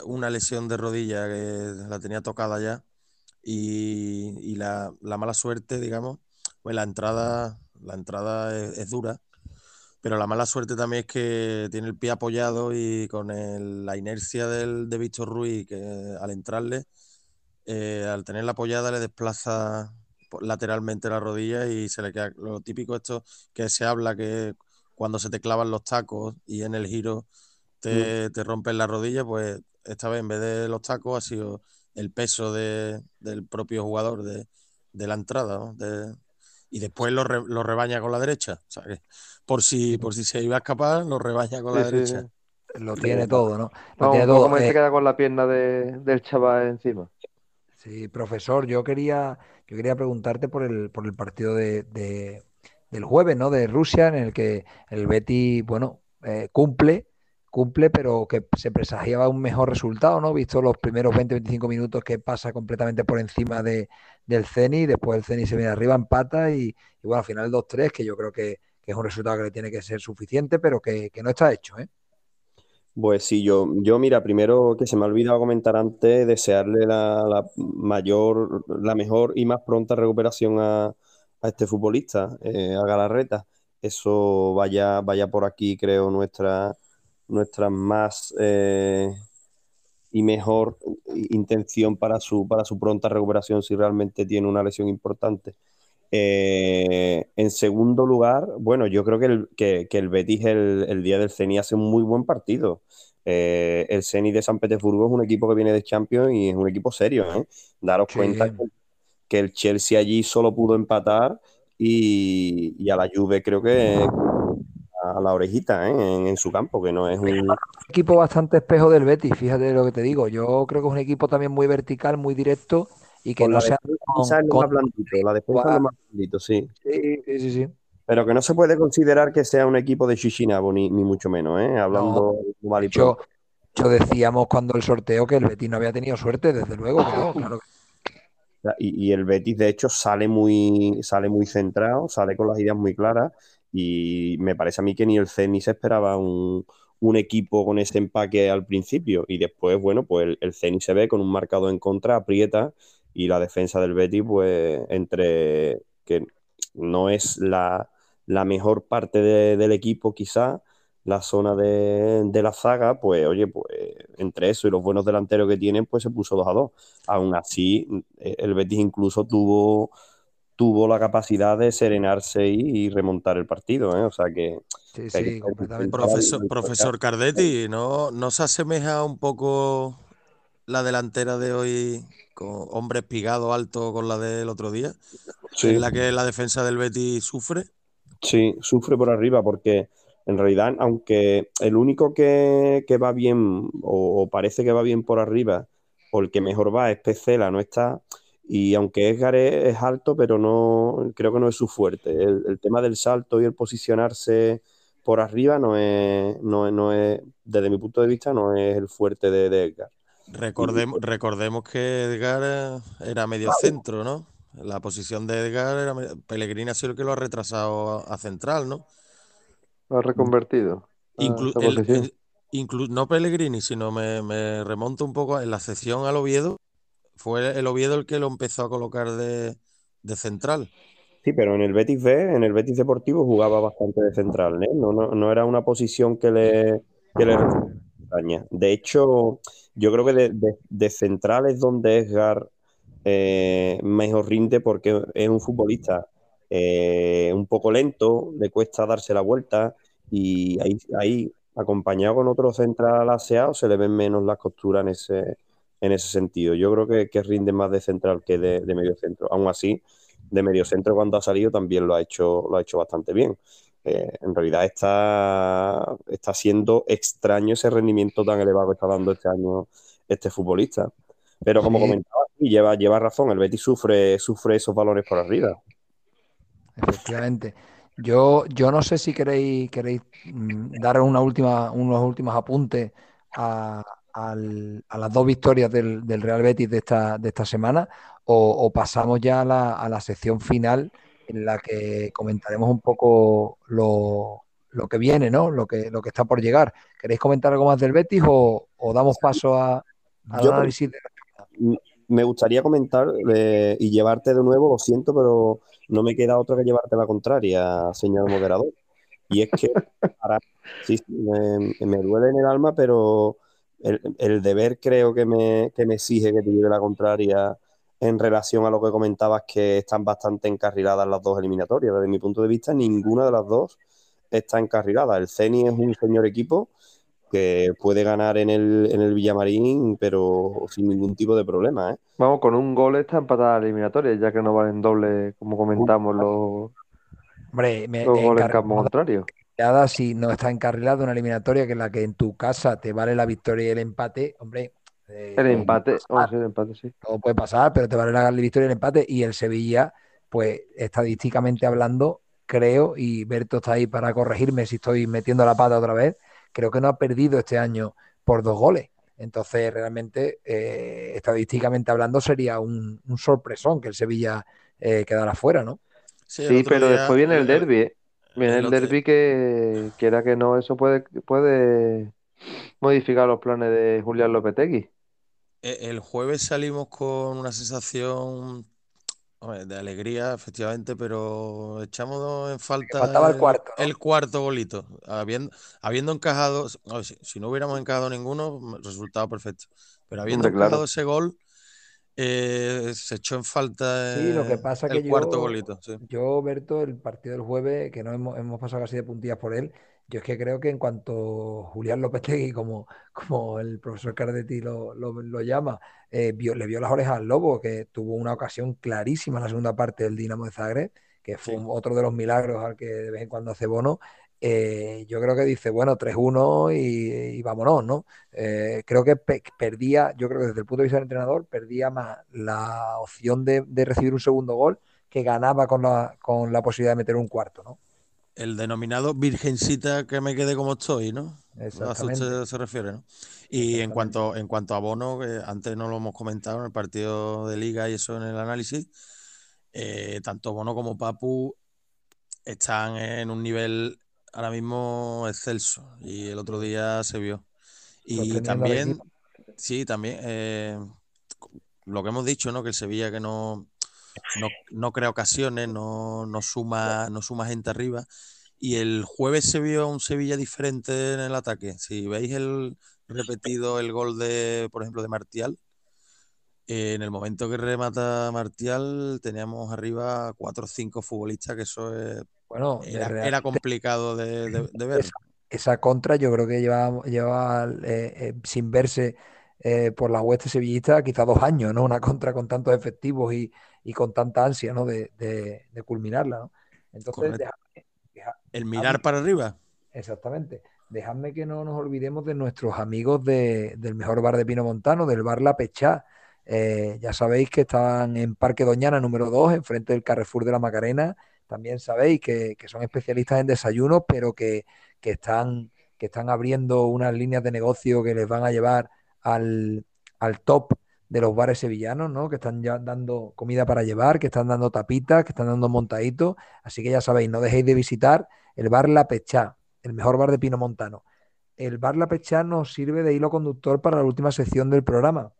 una lesión de rodilla que la tenía tocada ya y, y la, la, mala suerte, digamos, pues la entrada, la entrada es, es dura pero la mala suerte también es que tiene el pie apoyado y con el, la inercia del, de Víctor Ruiz, que al entrarle, eh, al tenerla apoyada, le desplaza lateralmente la rodilla y se le queda lo típico esto que se habla que cuando se te clavan los tacos y en el giro te, mm. te rompen la rodilla, pues esta vez en vez de los tacos ha sido el peso de, del propio jugador de, de la entrada ¿no? de, y después lo, re, lo, rebaña con la derecha. O sea que por si, por si se iba a escapar, lo rebaña con la sí, derecha. Lo tiene todo, ¿no? Lo no, tiene todo. ¿Cómo eh... se queda con la pierna de, del chaval encima? Sí, profesor, yo quería, yo quería preguntarte por el, por el partido de, de, del jueves, ¿no? De Rusia, en el que el Betty, bueno, eh, cumple, cumple, pero que se presagiaba un mejor resultado, ¿no? Visto los primeros 20-25 minutos que pasa completamente por encima de, del Ceni, después el Ceni se viene arriba, empata y, y bueno, al final 2-3, que yo creo que, es un resultado que le tiene que ser suficiente, pero que, no está hecho. ¿eh? Pues sí, yo, yo mira, primero que se me ha olvidado comentar antes, desearle la, la mayor, la mejor y más pronta recuperación a, a este futbolista, eh, a Galarreta. Eso vaya, vaya por aquí, creo, nuestra, nuestra más eh, y mejor intención para su, para su pronta recuperación si realmente tiene una lesión importante. Eh, en segundo lugar, bueno, yo creo que el, que, que el Betis el, el, día del CENI hace un muy buen partido. Eh, el CENI de San Petersburgo es un equipo que viene de Champions y es un equipo serio. ¿eh? Daros sí. cuenta que, que, el Chelsea allí solo pudo empatar y, y a la Juve creo que a la orejita ¿eh? en, en, su campo, que no es un... equipo bastante espejo del Betis, fíjate lo que te digo. Yo creo que es un equipo también muy vertical, muy directo y que con no sea con, con... más blandito, la defensa wow. es más blandito, sí. Sí, sí, sí, sí. Pero que no se puede considerar que sea un equipo de Chichinabo, ni, ni mucho menos, ¿eh? Hablando no. mal y yo, yo decíamos cuando el sorteo que el Betis no había tenido suerte, desde luego, claro, claro. Y, y, el Betis, de hecho, sale muy, sale muy centrado, sale con las ideas muy claras. Y me parece a mí que ni el CENI se esperaba un, un equipo con ese empaque al principio. Y después, bueno, pues el, el CENI se ve con un marcado en contra, aprieta y la defensa del Betis, pues entre que no es la, la mejor parte de, del equipo quizá, la zona de, de, la zaga, pues oye, pues entre eso y los buenos delanteros que tienen, pues se puso 2 a 2. Aún así, el Betis incluso tuvo, tuvo la capacidad de serenarse y, y remontar el partido, ¿eh? O sea que... Sí, sí, que completamente. Profesor, profesor Cardetti, ¿no, ¿no se asemeja un poco la delantera de hoy con hombre espigado alto con la del otro día, sí. en la que la defensa del Betis sufre. Sí, sufre por arriba porque en realidad, aunque el único que, que va bien o, o, parece que va bien por arriba o el que mejor va es Pecela, no está. Y aunque Edgar es, es alto, pero no creo que no es su fuerte. El, el, tema del salto y el posicionarse por arriba no es, no, no es, desde mi punto de vista, no es el fuerte de, de Edgar. Recordemos, recordemos que Edgar era medio centro, ¿no? La posición de Edgar era. Pellegrini ha sido el que lo ha retrasado a central, ¿no? Lo ha reconvertido. Inclu el, el, inclu no Pellegrini, sino me, me, remonto un poco en la sesión al Oviedo. Fue el Oviedo el que lo empezó a colocar de, de central. Sí, pero en el Betis B, en el Betis Deportivo jugaba bastante de central, ¿eh? no, no, no, era una posición que le, que le. De hecho, yo creo que de, de, de central es donde Edgar eh, mejor rinde porque es un futbolista eh, un poco lento, le cuesta darse la vuelta y ahí, ahí acompañado con otro central aseado se le ven menos las costuras en ese, en ese sentido. Yo creo que, que rinde más de central que de, de medio centro. Aún así, de medio centro cuando ha salido también lo ha hecho, lo ha hecho bastante bien. Eh, en realidad está, está siendo extraño ese rendimiento tan elevado que está dando este año este futbolista. Pero como comentaba, lleva, lleva razón, el Betis sufre, sufre esos valores por arriba. Efectivamente. Yo, yo no sé si queréis, queréis mm, dar una última, unos últimos apuntes a, al, a las dos victorias del, del, Real Betis de esta, de esta semana o, o pasamos ya a la, a la, sección final en la que comentaremos un poco lo, lo, que viene, ¿no? Lo que, lo que está por llegar. ¿Queréis comentar algo más del Betis o, o damos paso a, al Yo, análisis de la me gustaría comentar eh, y llevarte de nuevo, lo siento, pero no me queda otra que llevarte la contraria, señor moderador. Y es que para, sí, me, me, duele en el alma, pero el, el deber creo que me, que me, exige que te lleve la contraria en relación a lo que comentabas, que están bastante encarriladas las dos eliminatorias. Desde mi punto de vista, ninguna de las dos está encarrilada. El CENI es un señor equipo que puede ganar en el, en el Villamarín, pero sin ningún tipo de problema. ¿eh? Vamos, con un gol está empatada la eliminatoria, ya que no valen doble, como comentamos, los, Hombre, me, los goles en campo contrario. Si no está encarrilada una eliminatoria que es la que en tu casa te vale la victoria y el empate, hombre. Eh, el empate, sí, el empate, sí. Todo puede pasar, pero te vale la victoria y el empate. Y el Sevilla, pues estadísticamente hablando, creo, y Berto está ahí para corregirme si estoy metiendo la pata otra vez creo que no ha perdido este año por dos goles. Entonces, realmente, eh, estadísticamente hablando, sería un, un, sorpresón que el Sevilla eh, quedara fuera, ¿no? Sí, sí pero día, después viene el derby. ¿eh? Viene el, el derby que, quiera que no, eso puede, puede modificar los planes de Julián Lopetegui. E, el jueves salimos con una sensación de alegría, efectivamente, pero echamos en falta el, el, cuarto, ¿no? el, cuarto bolito. Habiendo, habiendo encajado, si, si, no hubiéramos encajado ninguno, resultado perfecto. Pero habiendo Hombre, encajado claro. ese gol, eh, se echó en falta sí, lo que pasa el que cuarto yo, bolito. Sí. Yo, Berto, el partido del jueves, que no hemos, hemos pasado casi de puntillas por él, yo es que creo que en cuanto Julián López Tegui, como, como el profesor Cardetti lo, lo, lo llama, eh, vio, le vio las orejas al Lobo, que tuvo una ocasión clarísima en la segunda parte del Dinamo de Zagreb, que fue sí. otro de los milagros al que de vez en cuando hace Bono. Eh, yo creo que dice, bueno, 3-1 y, y, vámonos, ¿no? Eh, creo que pe perdía, yo creo que desde el punto de vista del entrenador, perdía más la opción de, de recibir un segundo gol que ganaba con la, con la posibilidad de meter un cuarto, ¿no? el denominado virgencita que me quede como estoy, ¿no? Exactamente. A se refiere, ¿no? Y en cuanto, en cuanto a Bono, que antes no lo hemos comentado en el partido de liga y eso en el análisis, eh, tanto Bono como Papu están en un nivel ahora mismo excelso y el otro día se vio. Y también, sí, también eh, lo que hemos dicho, ¿no? Que el Sevilla que no, no, no, crea ocasiones, no, no, suma, no suma gente arriba. Y el jueves se vio un Sevilla diferente en el ataque. Si veis el repetido el gol de, por ejemplo, de Martial, eh, en el momento que remata Martial, teníamos arriba cuatro o cinco futbolistas, que eso es, bueno, era, era complicado de, de, de ver. Esa, esa, contra yo creo que lleva, lleva eh, eh, sin verse eh, por la hueste sevillista quizá dos años, ¿no? Una contra con tantos efectivos y, y con tanta ansia, ¿no? De, culminarla, ¿no? Entonces, dejadme, dejadme, el mirar para arriba. Exactamente. Dejadme que no nos olvidemos de nuestros amigos de, del mejor bar de Pino Montano, del bar La Pechá. Eh, ya sabéis que están en Parque Doñana número 2, enfrente del Carrefour de la Macarena. También sabéis que, que son especialistas en desayunos, pero que, que, están, que están abriendo unas líneas de negocio que les van a llevar al, al top de los bares sevillanos, ¿no? Que están ya dando comida para llevar, que están dando tapitas, que están dando montaditos. Así que ya sabéis, no dejéis de visitar el bar La Pechá, el mejor bar de Pino Montano. El bar La Pechá nos sirve de hilo conductor para la última sección del programa,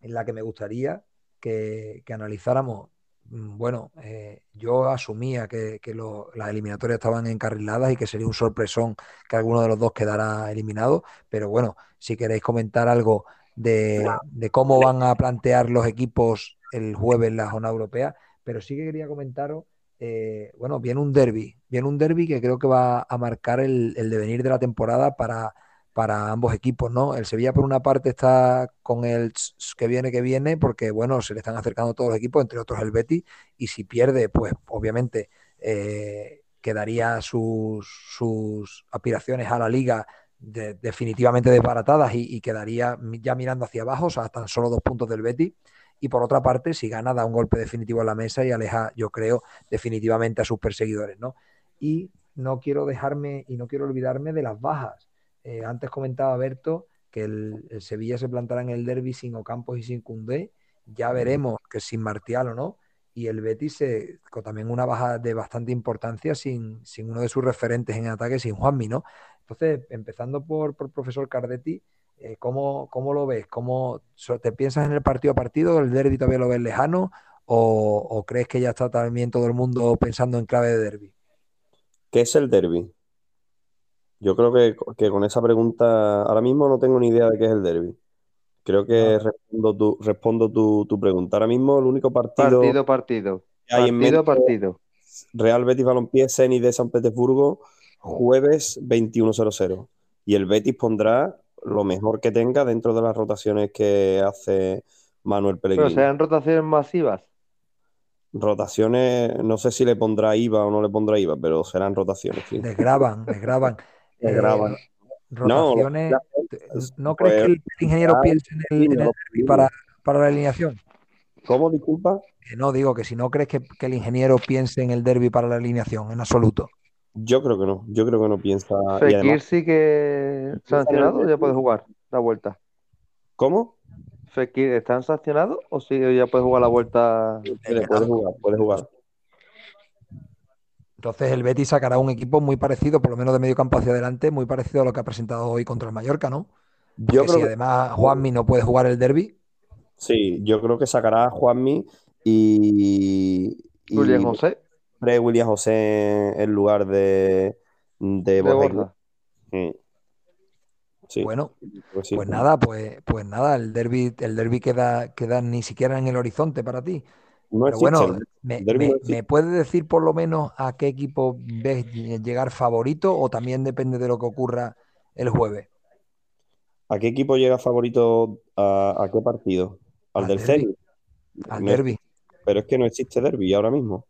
en la que me gustaría que, que analizáramos mm, bueno, eh, yo asumía que, que lo- las eliminatorias estaban encarriladas y que sería un sorpresón que alguno de los dos quedara eliminado, pero bueno, si queréis comentar algo de, de cómo van a plantear los equipos el jueves en la zona europea, pero sí que quería comentaros, eh, bueno, viene un derby, viene un derby que creo que va a marcar el, el devenir de la temporada para, para ambos equipos, ¿no? El Sevilla por una parte está con el que viene, que viene, porque bueno, se le están acercando todos los equipos, entre otros el Betis, y si pierde, pues obviamente eh, quedaría sus, sus aspiraciones a la liga de- definitivamente desbaratadas y, y quedaría ya mirando hacia abajo, o sea, tan solo dos puntos del Betis. Y por otra parte, si gana, da un golpe definitivo en la mesa y aleja, yo creo, definitivamente a sus perseguidores, ¿no? Y no quiero dejarme y no quiero olvidarme de las bajas. Eh, antes comentaba Berto que el, el Sevilla se plantará en el derby sin Ocampos y sin Cundé. Ya veremos que sin Martial o no. Y el Betis se, con también una baja de bastante importancia sin, sin uno de sus referentes en ataque, sin Juanmi, ¿no? Entonces, empezando por, por profesor Cardetti, eh, ¿cómo, ¿cómo, lo ves? ¿Cómo, ¿Te piensas en el partido a partido? ¿El derby todavía lo ves lejano? ¿O, o crees que ya está también todo el mundo pensando en clave de derby? ¿Qué es el derby? Yo creo que, que, con esa pregunta ahora mismo no tengo ni idea de qué es el derby. Creo que Ah. respondo, tu, respondo tu, tu, pregunta. Ahora mismo el único partido, Partido, partido. que hay en Partido, mente partido. Real Betis Balompié, Zenit de San Petersburgo, jueves 21.00. Y el Betis pondrá lo mejor que tenga dentro de las rotaciones que hace Manuel Pellegrini. Pero serán rotaciones masivas. Rotaciones, no sé si le pondrá IVA o no le pondrá IVA, pero serán rotaciones. Sí. Desgraban, desgraban. Eh, rotaciones. No, ¿No crees que el ingeniero ah, piense en el, en el para, para la alineación? ¿Cómo, disculpa? Que no, digo que si no crees que, que, el ingeniero piense en el derby para la alineación, en absoluto. Yo creo que no, yo creo que no piensa. Fekir además, sí que sancionado ya puede jugar la vuelta. ¿Cómo? Fekir, ¿están sancionados o sí ya puede jugar la vuelta? Puede, puede jugar, puede jugar. Entonces el Betis sacará un equipo muy parecido, por lo menos de medio campo hacia adelante, muy parecido a lo que ha presentado hoy contra el Mallorca, ¿no? Porque yo creo si que... además Juanmi no puede jugar el derby. Sí, yo creo que sacará a Juanmi y, y William José. William José en lugar de, de, de Borja. Sí. Sí, bueno, pues, sí, pues nada, pues, pues nada, el derby, el derby queda, queda ni siquiera en el horizonte para ti. No Pero bueno, me, me, me, puedes decir por lo menos a qué equipo ves llegar favorito o también depende de lo que ocurra el jueves? ¿A qué equipo llega favorito a, a qué partido? Al, Al del. Zenit. Al No derby. pero es que no existe derby ahora mismo.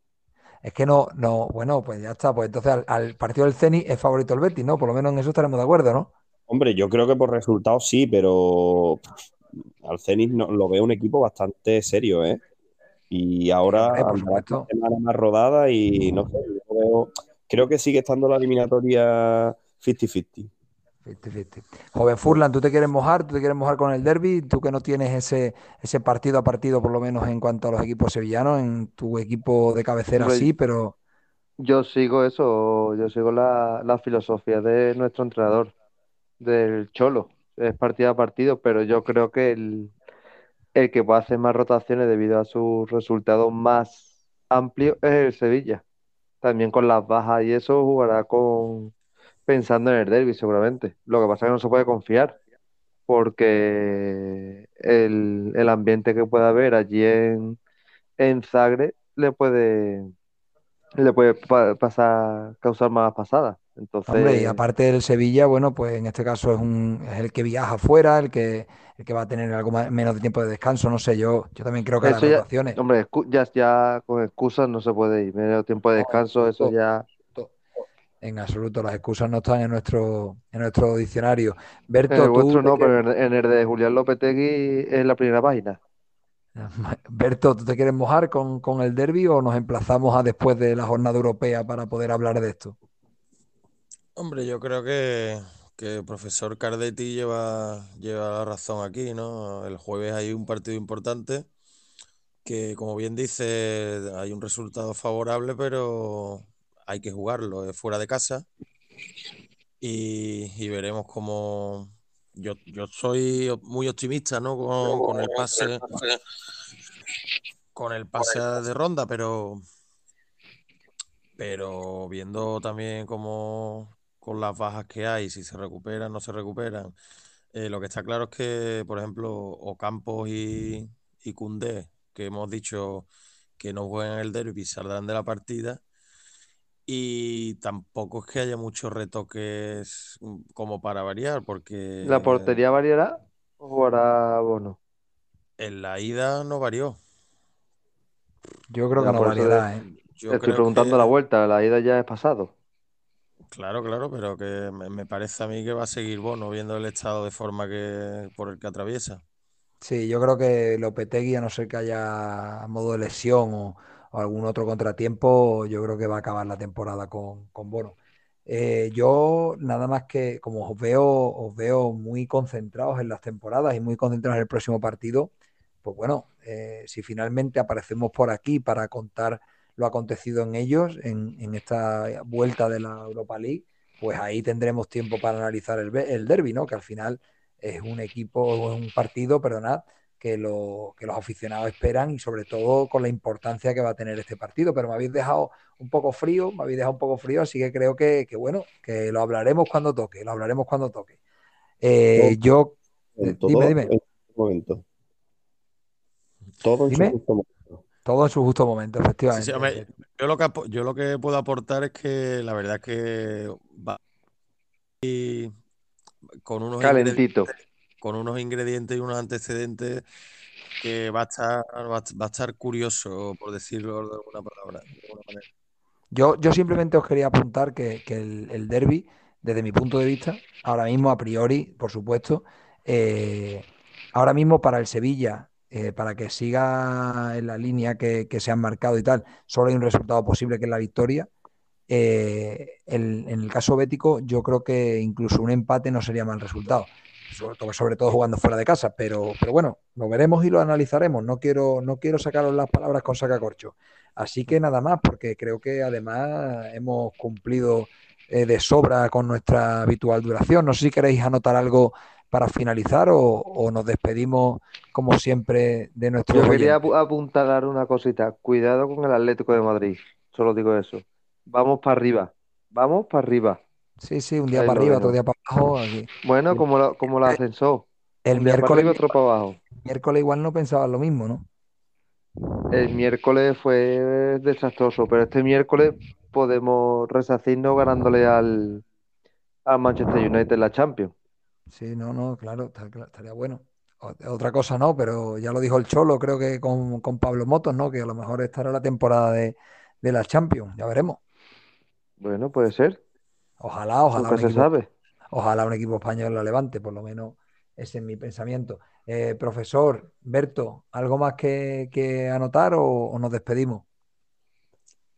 Es que no, no, bueno, pues ya está. Pues entonces al, al partido del Zenit es favorito el Betis, ¿no? Por lo menos en eso estaremos de acuerdo, ¿no? Hombre, yo creo que por resultados sí, pero al Zenit no- lo veo un equipo bastante serio, ¿eh? Y ahora una semana más rodada y no sé, yo veo- creo que sigue estando la eliminatoria 50-50. 50-50. Joven Furlan, ¿tú te quieres mojar? ¿Tú te quieres mojar con el derby? ¿Tú que no tienes ese, ese partido a partido, por lo menos en cuanto a los equipos sevillanos? En tu equipo de cabecera sí, pero Yo sigo eso, yo sigo la, la filosofía de nuestro entrenador, del Cholo. Es partido a partido, pero yo creo que el, el que puede hacer más rotaciones debido a sus resultados más amplios es el Sevilla. También con las bajas y eso jugará con pensando en el derby seguramente. Lo que pasa es que no se puede confiar porque el, el ambiente que pueda haber allí en, en Zagreb le puede le puede pa- pasar causar malas pasadas. Entonces, hombre, y aparte del Sevilla, bueno, pues en este caso es, un, es el que viaja fuera, el que, el que va a tener algo más- menos de tiempo de descanso, no sé, yo, yo también creo que las Eso ya- rotaciones. hombre, ya, ya con excusas no se puede ir. Medio tiempo de No, descanso, eso ya. En absoluto, las excusas no están en nuestro, en nuestro diccionario. En Berto, el tú vuestro te no, quieres- pero en, en el de Julián Lopetegui es la primera página. Berto, ¿tú te quieres mojar con, con el derby o nos emplazamos a después de la jornada europea para poder hablar de esto? Hombre, yo creo que, que el profesor Cardetti lleva, lleva la razón aquí, ¿no? El jueves hay un partido importante que, como bien dice, hay un resultado favorable, pero hay que jugarlo, es fuera de casa. Y, y veremos cómo... Yo, yo soy muy optimista, ¿no? Con, con el pase con el pase de ronda, pero pero viendo también cómo con las bajas que hay, si se recuperan, no se recuperan, eh, lo que está claro es que, por ejemplo, Ocampos y, y Cundé, que hemos dicho que no juegan el derby, saldrán de la partida. Y tampoco es que haya muchos retoques mm, como para variar, porque ¿La portería variará o jugará Bono? en la ida no varió. Yo creo que no eso variará, ¿eh? Yo Estoy creo preguntando que- la vuelta, la ida ya es pasado. Claro, claro, pero que me, parece a mí que va a seguir Bono viendo el estado de forma que por el que atraviesa. Sí, yo creo que Lopetegui, a no ser que haya modo de lesión o, o algún otro contratiempo, yo creo que va a acabar la temporada con, con Bono. Eh, yo nada más que, como os veo, os veo muy concentrados en las temporadas y muy concentrados en el próximo partido, pues bueno, eh, si finalmente aparecemos por aquí para contar lo acontecido en ellos, en, en esta vuelta de la Europa League, pues ahí tendremos tiempo para analizar el, el derby, ¿no? Que al final es un equipo, es un partido, perdonad, que, lo, que los aficionados esperan y sobre todo con la importancia que va a tener este partido. Pero me habéis dejado un poco frío, me habéis dejado un poco frío, así que creo que, que bueno, que lo hablaremos cuando toque, lo hablaremos cuando toque. Eh, yo, todo, dime, dime. en su momento. Todo en Dime. su justo momento. Todo en su justo momento, Sí, efectivamente. sí, hombre, yo, lo que, yo lo que puedo aportar es que la verdad es que va y con unos Calentito. con unos ingredientes y unos antecedentes que va a estar, va a, va a estar curioso, por decirlo de alguna palabra, de alguna manera. Yo, yo simplemente os quería apuntar que, que el, el derby, desde mi punto de vista, ahora mismo, a priori, por supuesto, eh, ahora mismo para el Sevilla, eh, para que siga en la línea que, se han marcado y tal, solo hay un resultado posible que es la victoria. Eh, el- en el caso bético, yo creo que incluso un empate no sería mal resultado, sobre todo, sobre todo jugando fuera de casa, pero, pero bueno, lo veremos y lo analizaremos. No quiero, no quiero sacaros las palabras con sacacorcho. Así que nada más, porque creo que además hemos cumplido eh, de sobra con nuestra habitual duración. No sé si queréis anotar algo para finalizar o, o nos despedimos como siempre de nuestros Yo quería apu- apuntalar una cosita. Cuidado con el Atlético de Madrid. Solo digo eso. Vamos para arriba. Vamos para arriba. Sí, sí, un día Ahí para arriba, otro día para abajo. aquí. Bueno, como, la- como el ascensor. El Un día para miércoles, arriba, otro para abajo. miércoles igual no pensabas lo mismo, ¿no? El miércoles fue desastroso, pero este miércoles podemos resacirnos ganándole al, al Manchester United en la Champions. Sí, no, no, claro, estaría bueno. Otra cosa no, pero ya lo dijo el Cholo, creo que con, con Pablo Motos, ¿no? Que a lo mejor estará la temporada de, de la Champions, ya veremos. Bueno, puede ser. Ojalá, ojalá un se equipo, sabe. ojalá un equipo español la levante, por lo menos ese es mi pensamiento. Eh, profesor Berto, ¿algo más que, que anotar o, o nos despedimos?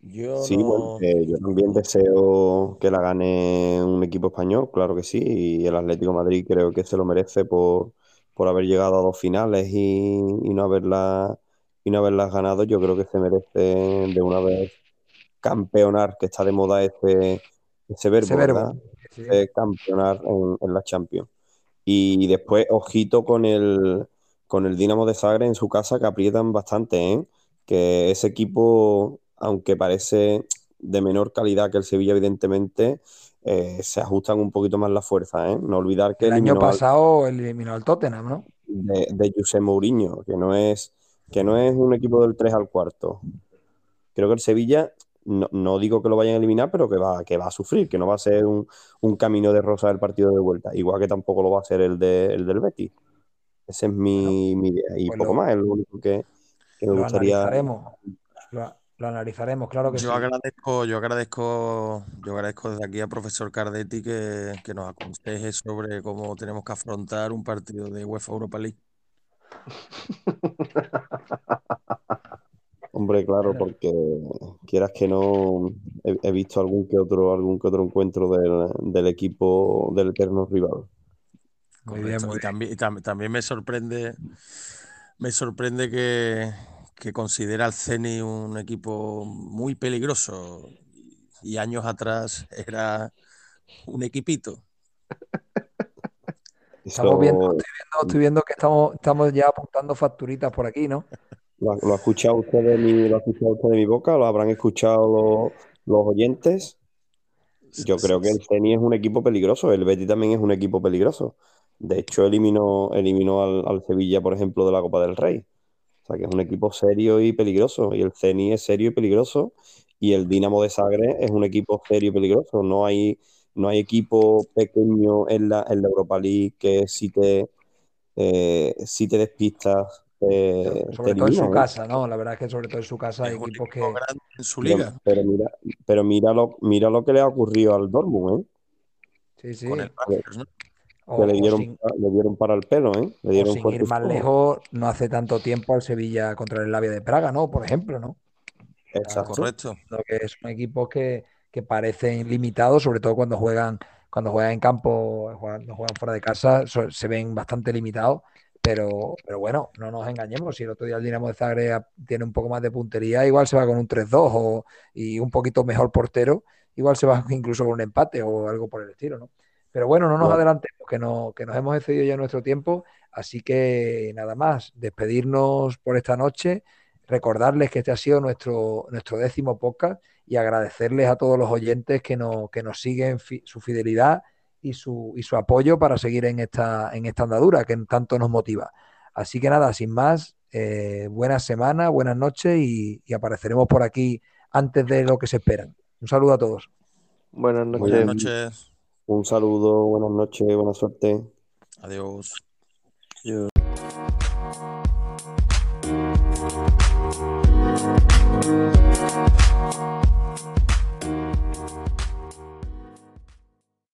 Yo Sí, no. bueno, eh, yo también deseo que la gane un equipo español, claro que sí, y el Atlético de Madrid creo que se lo merece por, por haber llegado a dos finales y, y no haberla, y no haberlas ganado. Yo creo que se merece de una vez campeonar, que está de moda ese, ese verbo, Ese campeonar en, en la Champions. Y después, ojito con el, con el Dinamo de Zagreb en su casa, que aprietan bastante, ¿eh? Que ese equipo, aunque parece de menor calidad que el Sevilla, evidentemente, eh, se ajustan un poquito más la fuerza, ¿eh? No olvidar que El año al- pasado eliminó al Tottenham, ¿no? de, de José Mourinho, que no es, que no es un equipo del 3 al cuarto. Creo que el Sevilla, no, no digo que lo vayan a eliminar, pero que va, que va a sufrir, que no va a ser un, un camino de rosa del partido de vuelta, igual que tampoco lo va a ser el, de, el del Betis. Esa es mi, mi idea. Y pues poco lo- más, es lo único que, que me gustaría. Lo, lo analizaremos, claro que Yo sí. agradezco, yo agradezco, yo agradezco desde aquí al profesor Cardetti que, que nos aconseje sobre cómo tenemos que afrontar un partido de UEFA Europa League. Hombre, claro, porque quieras que no, he, he visto algún que otro, algún que otro encuentro del, del equipo del eterno rival. Muy bien, Y también, y tam- también me sorprende, me sorprende que, que considera al Ceni un equipo muy peligroso y años atrás era un equipito. Estamos viendo, estoy viendo, estoy viendo que estamos, estamos ya apuntando facturitas por aquí, ¿no? ¿Lo, ha escuchado usted de mi, lo ha escuchado usted de mi boca? ¿Lo habrán escuchado los, los oyentes? Yo creo que el Ceni es un equipo peligroso, el Betty también es un equipo peligroso. De hecho, eliminó, eliminó al, al, Sevilla, por ejemplo, de la Copa del Rey. Sea, que es un equipo serio y peligroso. Y el Ceni es serio y peligroso. Y el Dinamo de Sagre es un equipo serio y peligroso. No hay, no hay equipo pequeño en la, en la Europa League que si te, eh, si te despistas eh, sobre todo en su casa, ¿no? La verdad es que sobre todo en su casa hay equipos que. En su liga. Pero, mira, pero mira, lo, mira lo que le ha ocurrido al Dortmund, ¿eh? Sí, sí. Con el ¿no? Que le, dieron, sin, le dieron para el pelo, ¿eh? Le dieron sin ir más lejos, no hace tanto tiempo al Sevilla contra el Labia de Praga, ¿no? Por ejemplo, ¿no? Exacto. Correcto. Lo que son equipos que, que parecen limitados, sobre todo cuando juegan cuando juegan en campo, cuando juegan fuera de casa, se ven bastante limitados. Pero, pero bueno, no nos engañemos. Si el otro día el Dinamo de Zagreb tiene un poco más de puntería, igual se va con un 3-2 y un poquito mejor portero, igual se va incluso con un empate o algo por el estilo, ¿no? Pero bueno, no nos bueno. adelantemos, que, no, que nos hemos excedido ya nuestro tiempo. Así que nada más, despedirnos por esta noche, recordarles que este ha sido nuestro, nuestro décimo podcast y agradecerles a todos los oyentes que nos, que nos siguen fi su fidelidad y su, y su apoyo para seguir en esta, en esta andadura que tanto nos motiva. Así que nada, sin más, eh, buenas semanas, buenas noches y, y, apareceremos por aquí antes de lo que se esperan. Un saludo a todos. Buenas noches. Buenas noches. Un saludo, buenas noches, buena suerte. Adiós. Adiós.